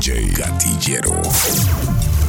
DJ Gatillero.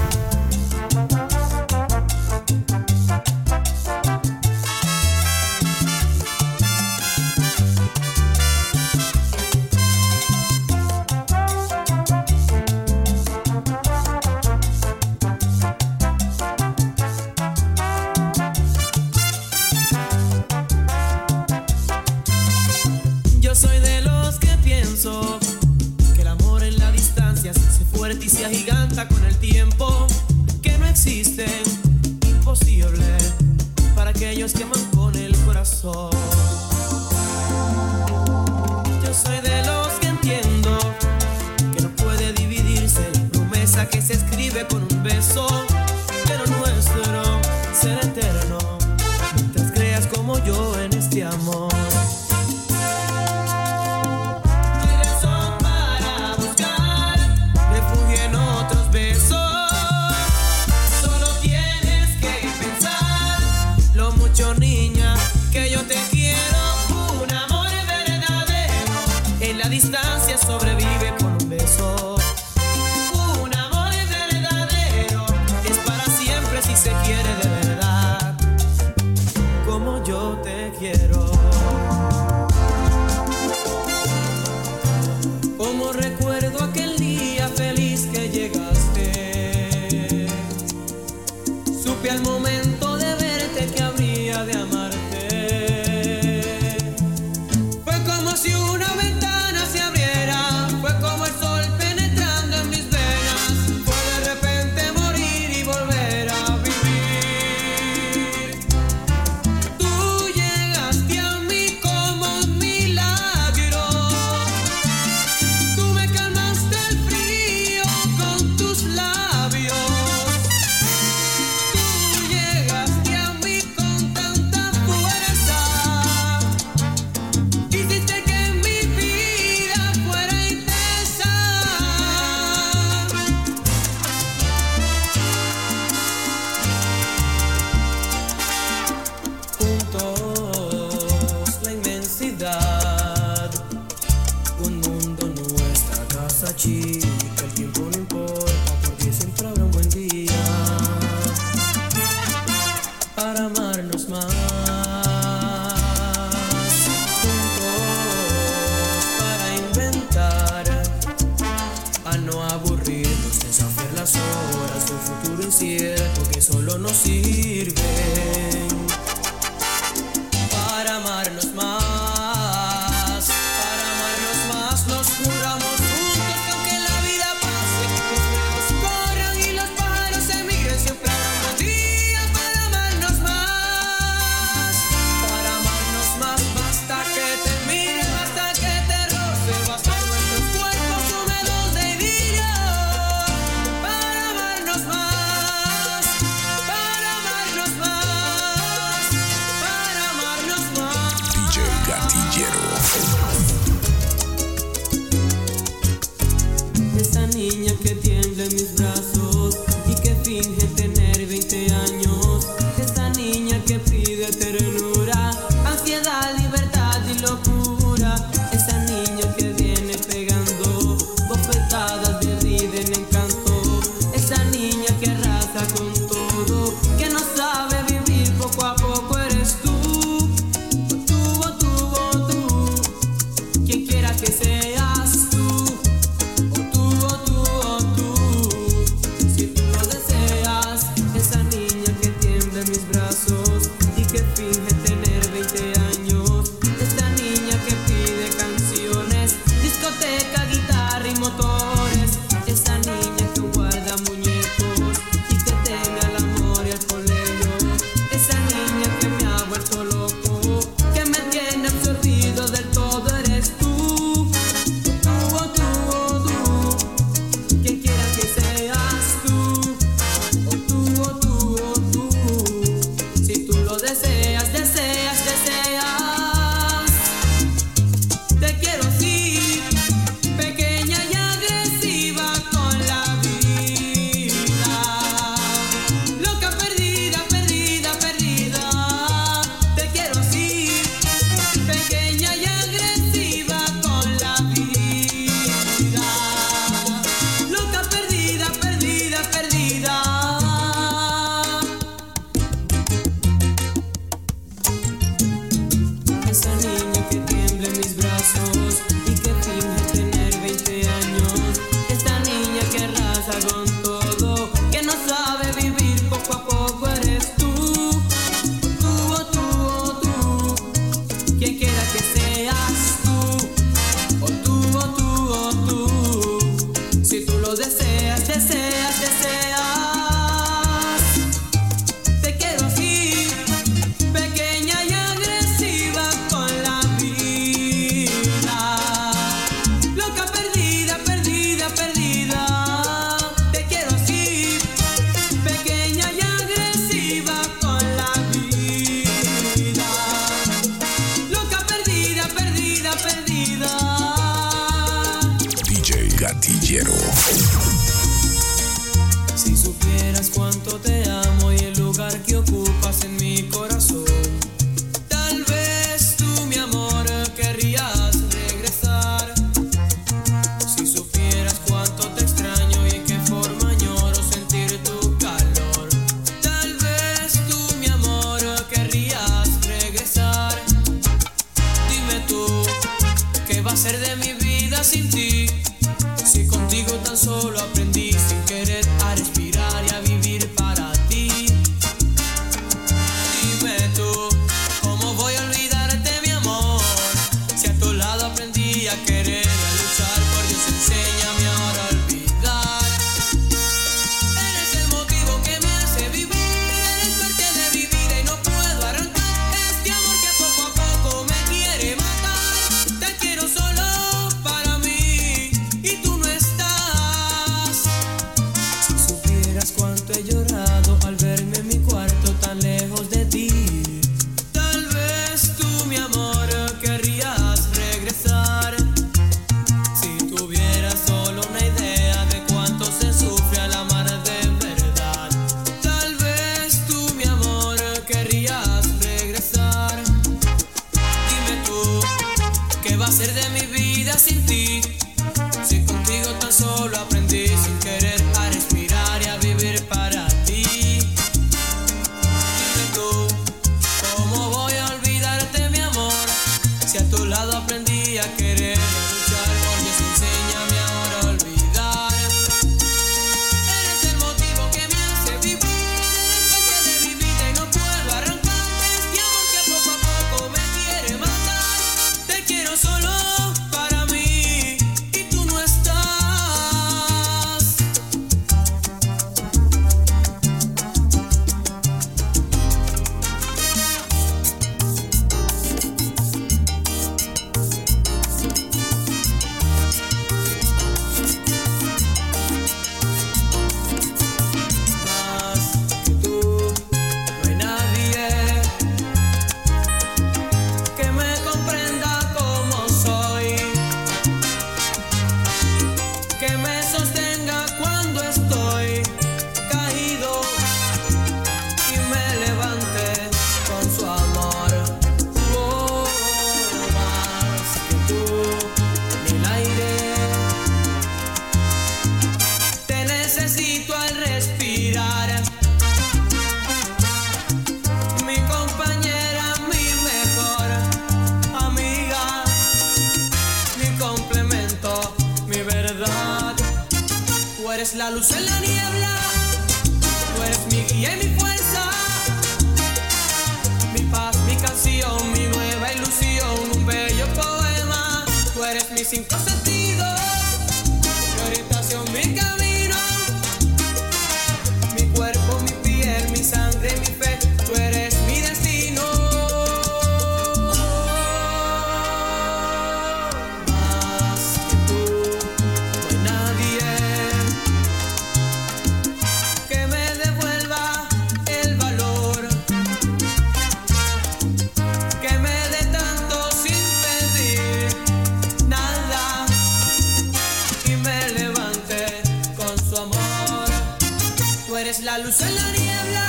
eres la luz en la niebla.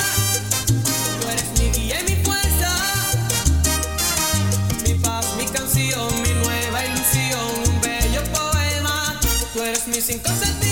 Tú eres mi guía y mi fuerza. Mi paz, mi canción, mi nueva ilusión, un bello poema. Tú eres mi cinco sentidos.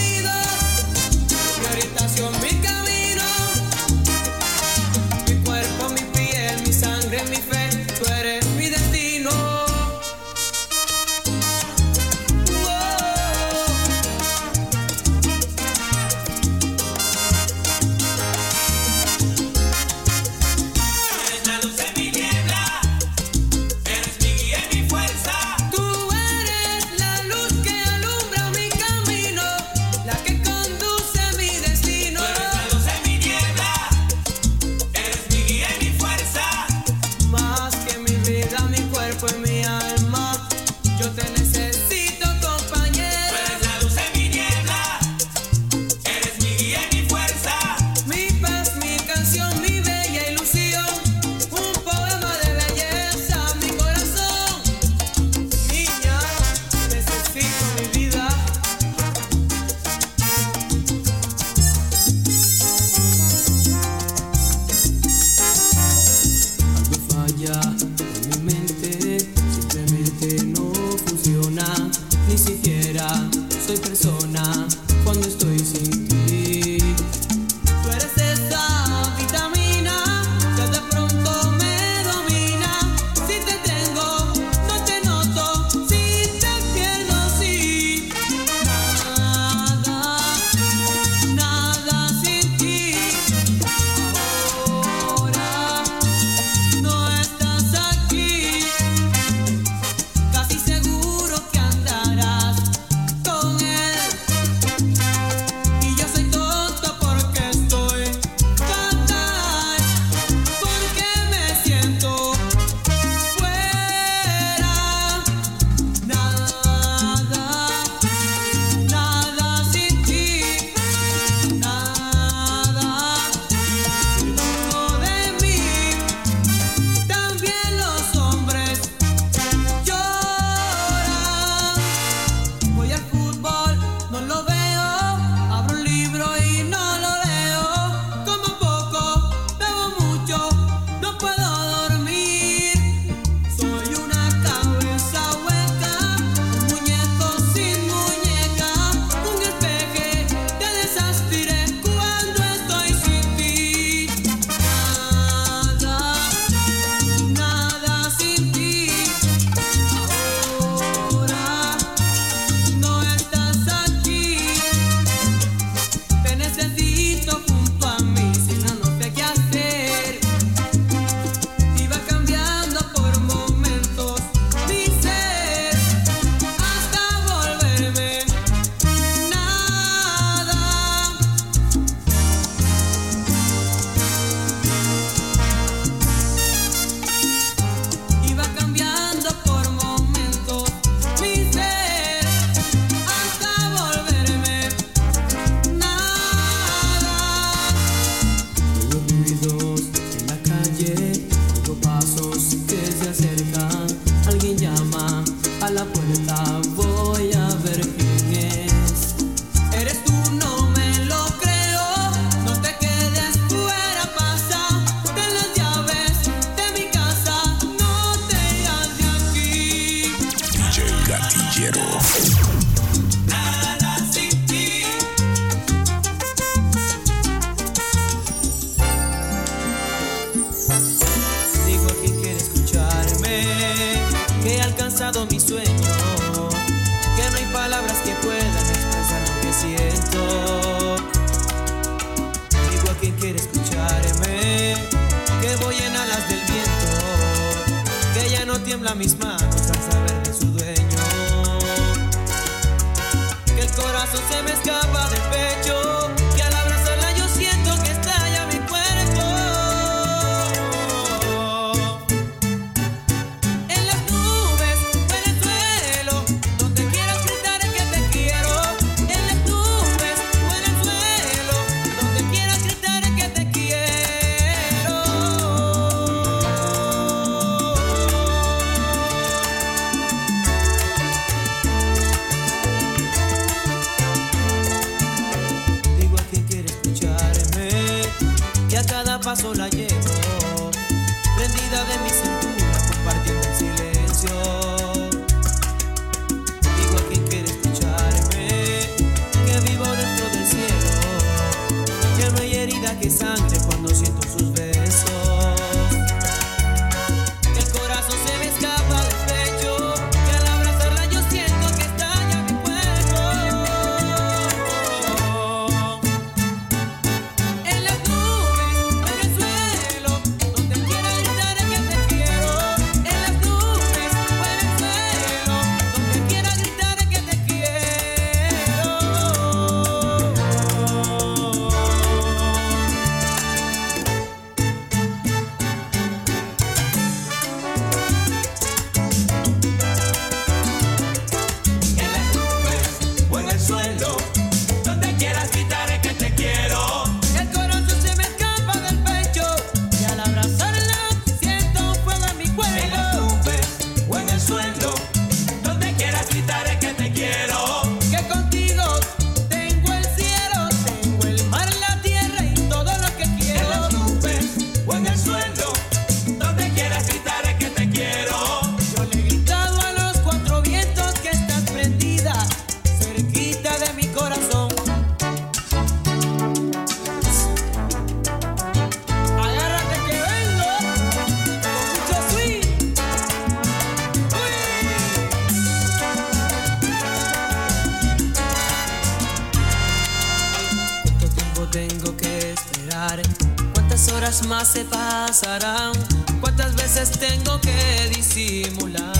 se pasarán. ¿Cuántas veces tengo que disimular?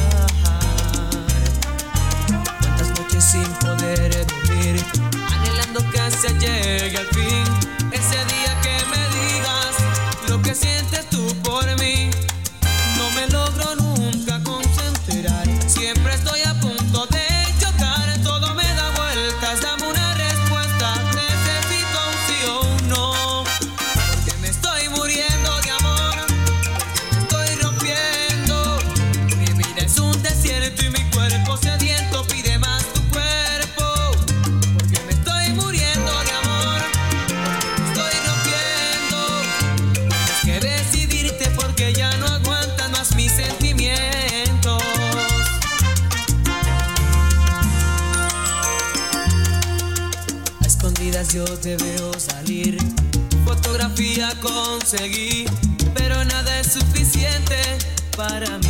¿Cuántas noches sin poder dormir? Anhelando que se llegue al fin. pero nada es suficiente para mí.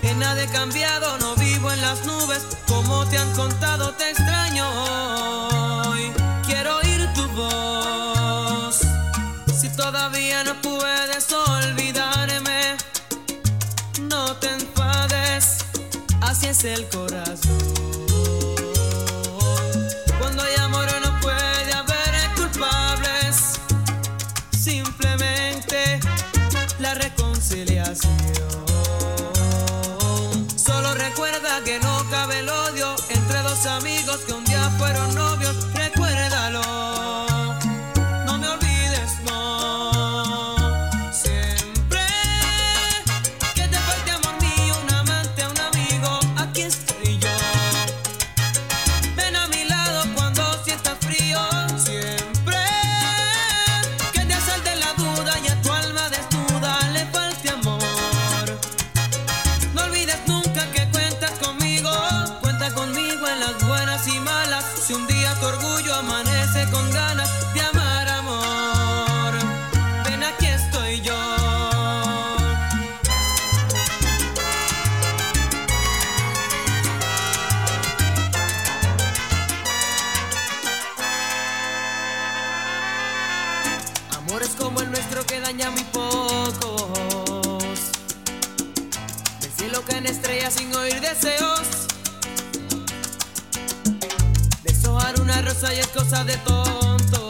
que nada he cambiado, no vivo en las nubes, como te han contado, te extraño. Quiero oír tu voz, si todavía no puedes olvidarme, no te enfades, así es el corazón. sin oír deseos. Deshojar una rosa y es cosa de tonto.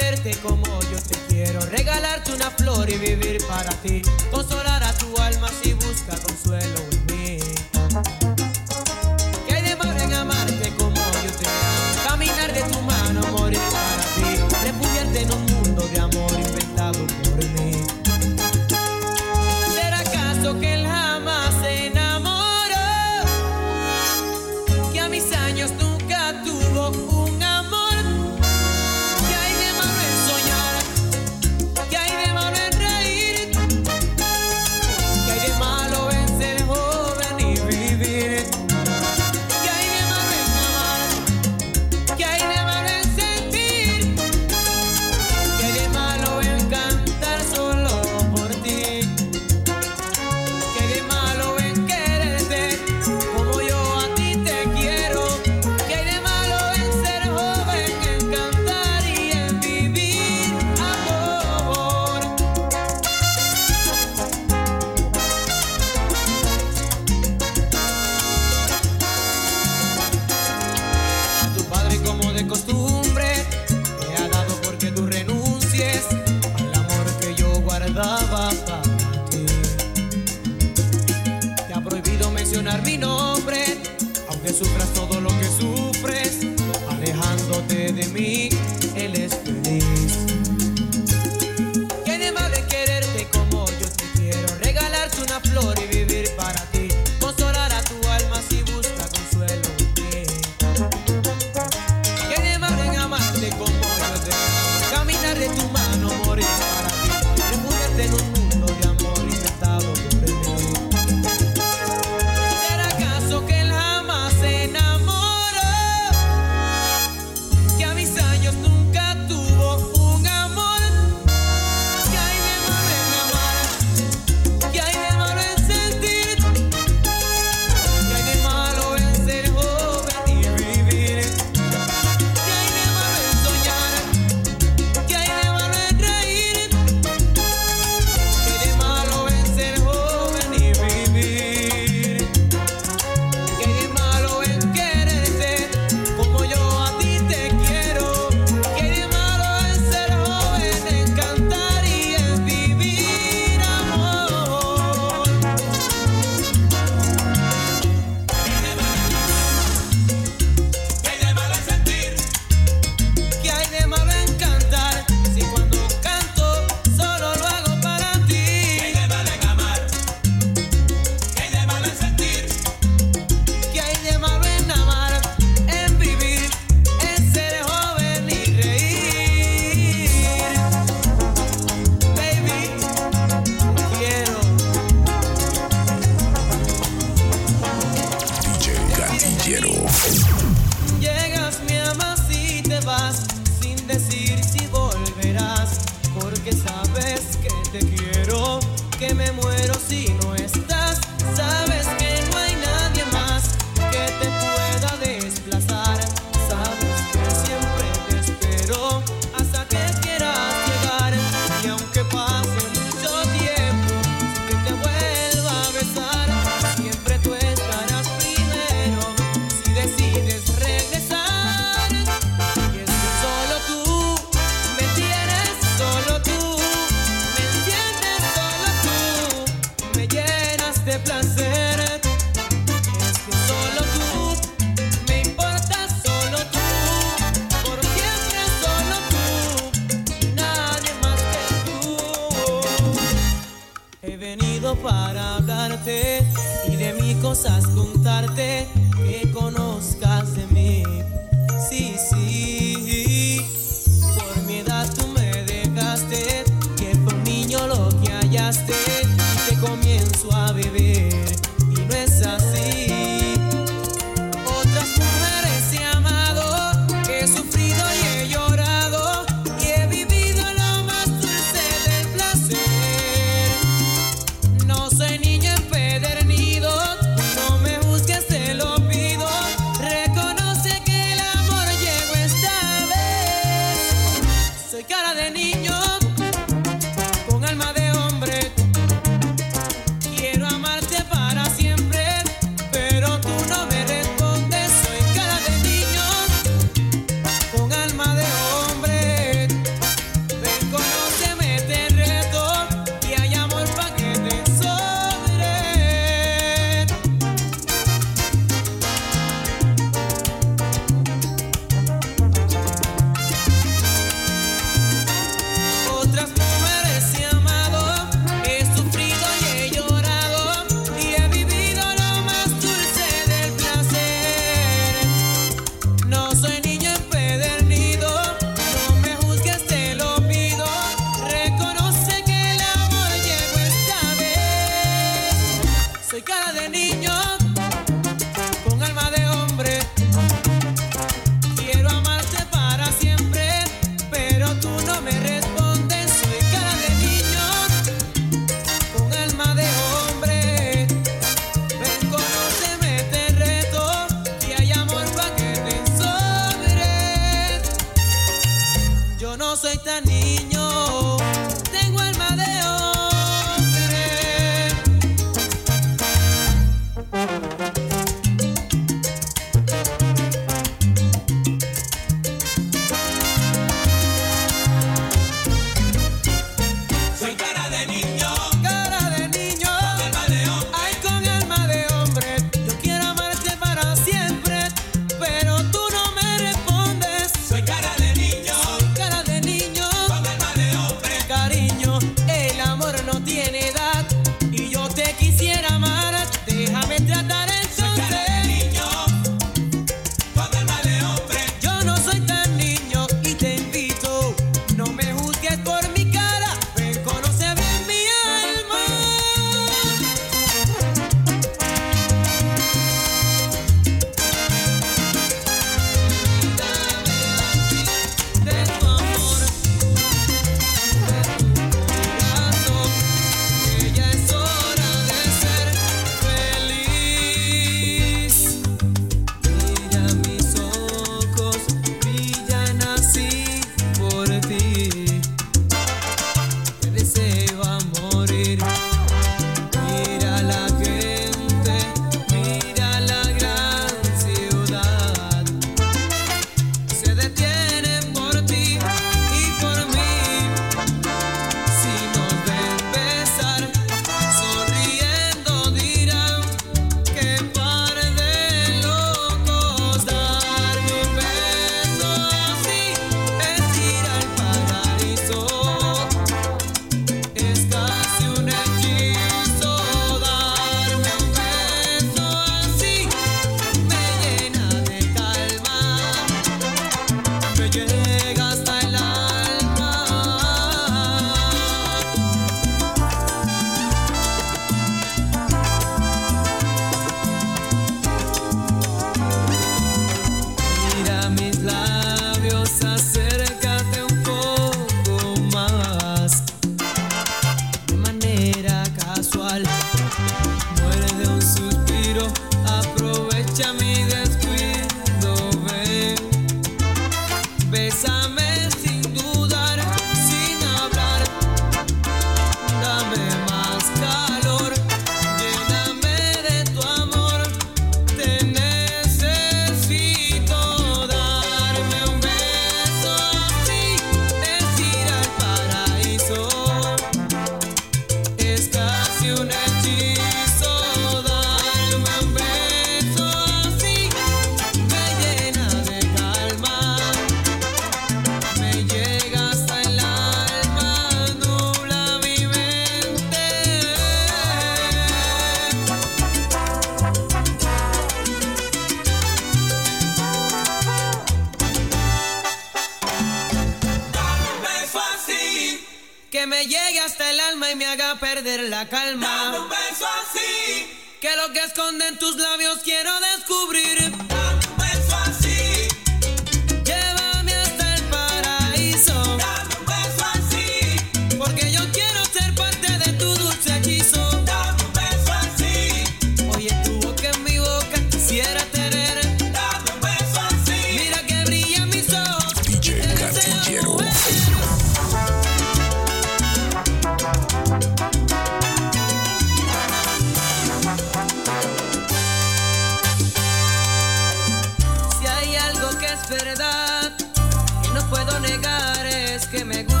Negar, es que me gustas.